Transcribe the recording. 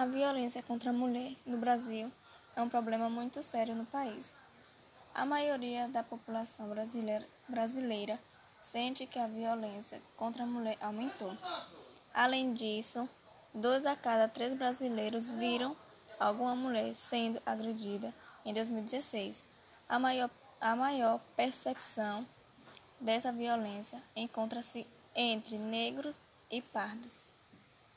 A violência contra a mulher no Brasil é um problema muito sério no país. A maioria da população brasileira, brasileira sente que a violência contra a mulher aumentou. Além disso, dois a cada três brasileiros viram alguma mulher sendo agredida em 2016. A maior, a maior percepção dessa violência encontra-se entre negros e pardos.